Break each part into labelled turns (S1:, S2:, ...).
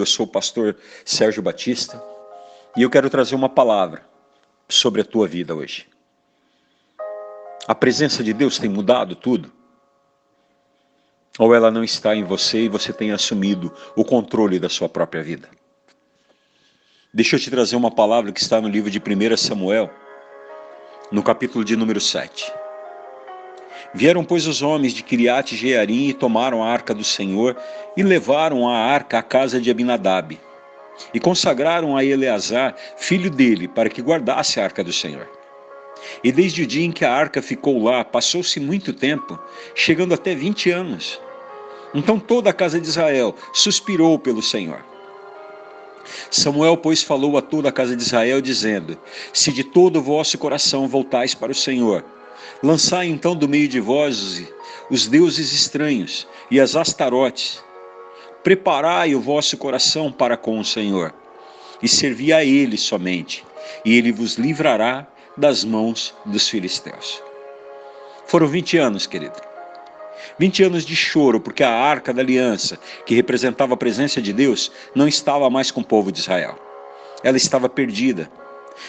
S1: eu sou o pastor Sérgio Batista e eu quero trazer uma palavra sobre a tua vida hoje. A presença de Deus tem mudado tudo? Ou ela não está em você e você tem assumido o controle da sua própria vida? Deixa eu te trazer uma palavra que está no livro de 1 Samuel, no capítulo de número 7. Vieram, pois, os homens de Kiriat Jearim e tomaram a arca do Senhor e levaram a arca à casa de Abinadab. E consagraram a Eleazar, filho dele, para que guardasse a arca do Senhor. E desde o dia em que a arca ficou lá, passou-se muito tempo, chegando até vinte anos. Então toda a casa de Israel suspirou pelo Senhor. Samuel, pois, falou a toda a casa de Israel, dizendo: Se de todo o vosso coração voltais para o Senhor, Lançai então do meio de vós os deuses estranhos e as astarotes. Preparai o vosso coração para com o Senhor, e servi a Ele somente, e Ele vos livrará das mãos dos filisteus. Foram 20 anos, querido. 20 anos de choro, porque a arca da aliança, que representava a presença de Deus, não estava mais com o povo de Israel. Ela estava perdida.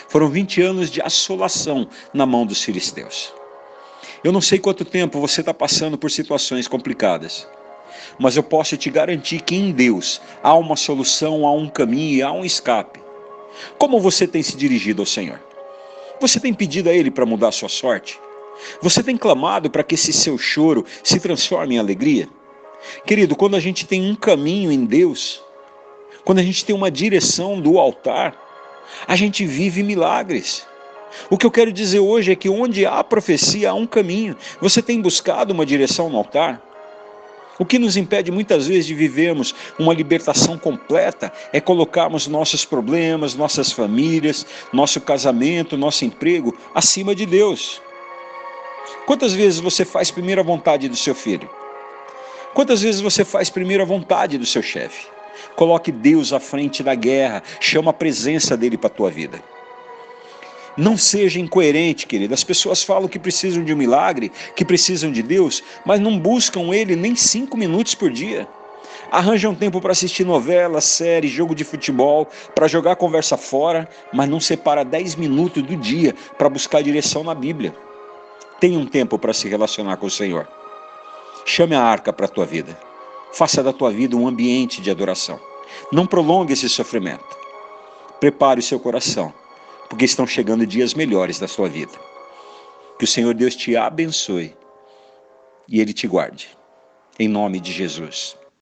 S1: Foram 20 anos de assolação na mão dos filisteus. Eu não sei quanto tempo você está passando por situações complicadas, mas eu posso te garantir que em Deus há uma solução, há um caminho e há um escape. Como você tem se dirigido ao Senhor? Você tem pedido a Ele para mudar a sua sorte? Você tem clamado para que esse seu choro se transforme em alegria? Querido, quando a gente tem um caminho em Deus, quando a gente tem uma direção do altar, a gente vive milagres. O que eu quero dizer hoje é que onde há profecia há um caminho. Você tem buscado uma direção no altar? O que nos impede muitas vezes de vivermos uma libertação completa é colocarmos nossos problemas, nossas famílias, nosso casamento, nosso emprego acima de Deus. Quantas vezes você faz primeiro a vontade do seu filho? Quantas vezes você faz primeiro a vontade do seu chefe? Coloque Deus à frente da guerra, chama a presença dele para a tua vida. Não seja incoerente, querido. As pessoas falam que precisam de um milagre, que precisam de Deus, mas não buscam Ele nem cinco minutos por dia. Arranjam tempo para assistir novela, série, jogo de futebol, para jogar conversa fora, mas não separa dez minutos do dia para buscar direção na Bíblia. Tenha um tempo para se relacionar com o Senhor. Chame a arca para a tua vida. Faça da tua vida um ambiente de adoração. Não prolongue esse sofrimento. Prepare o seu coração porque estão chegando dias melhores da sua vida. Que o Senhor Deus te abençoe e Ele te guarde. Em nome de Jesus.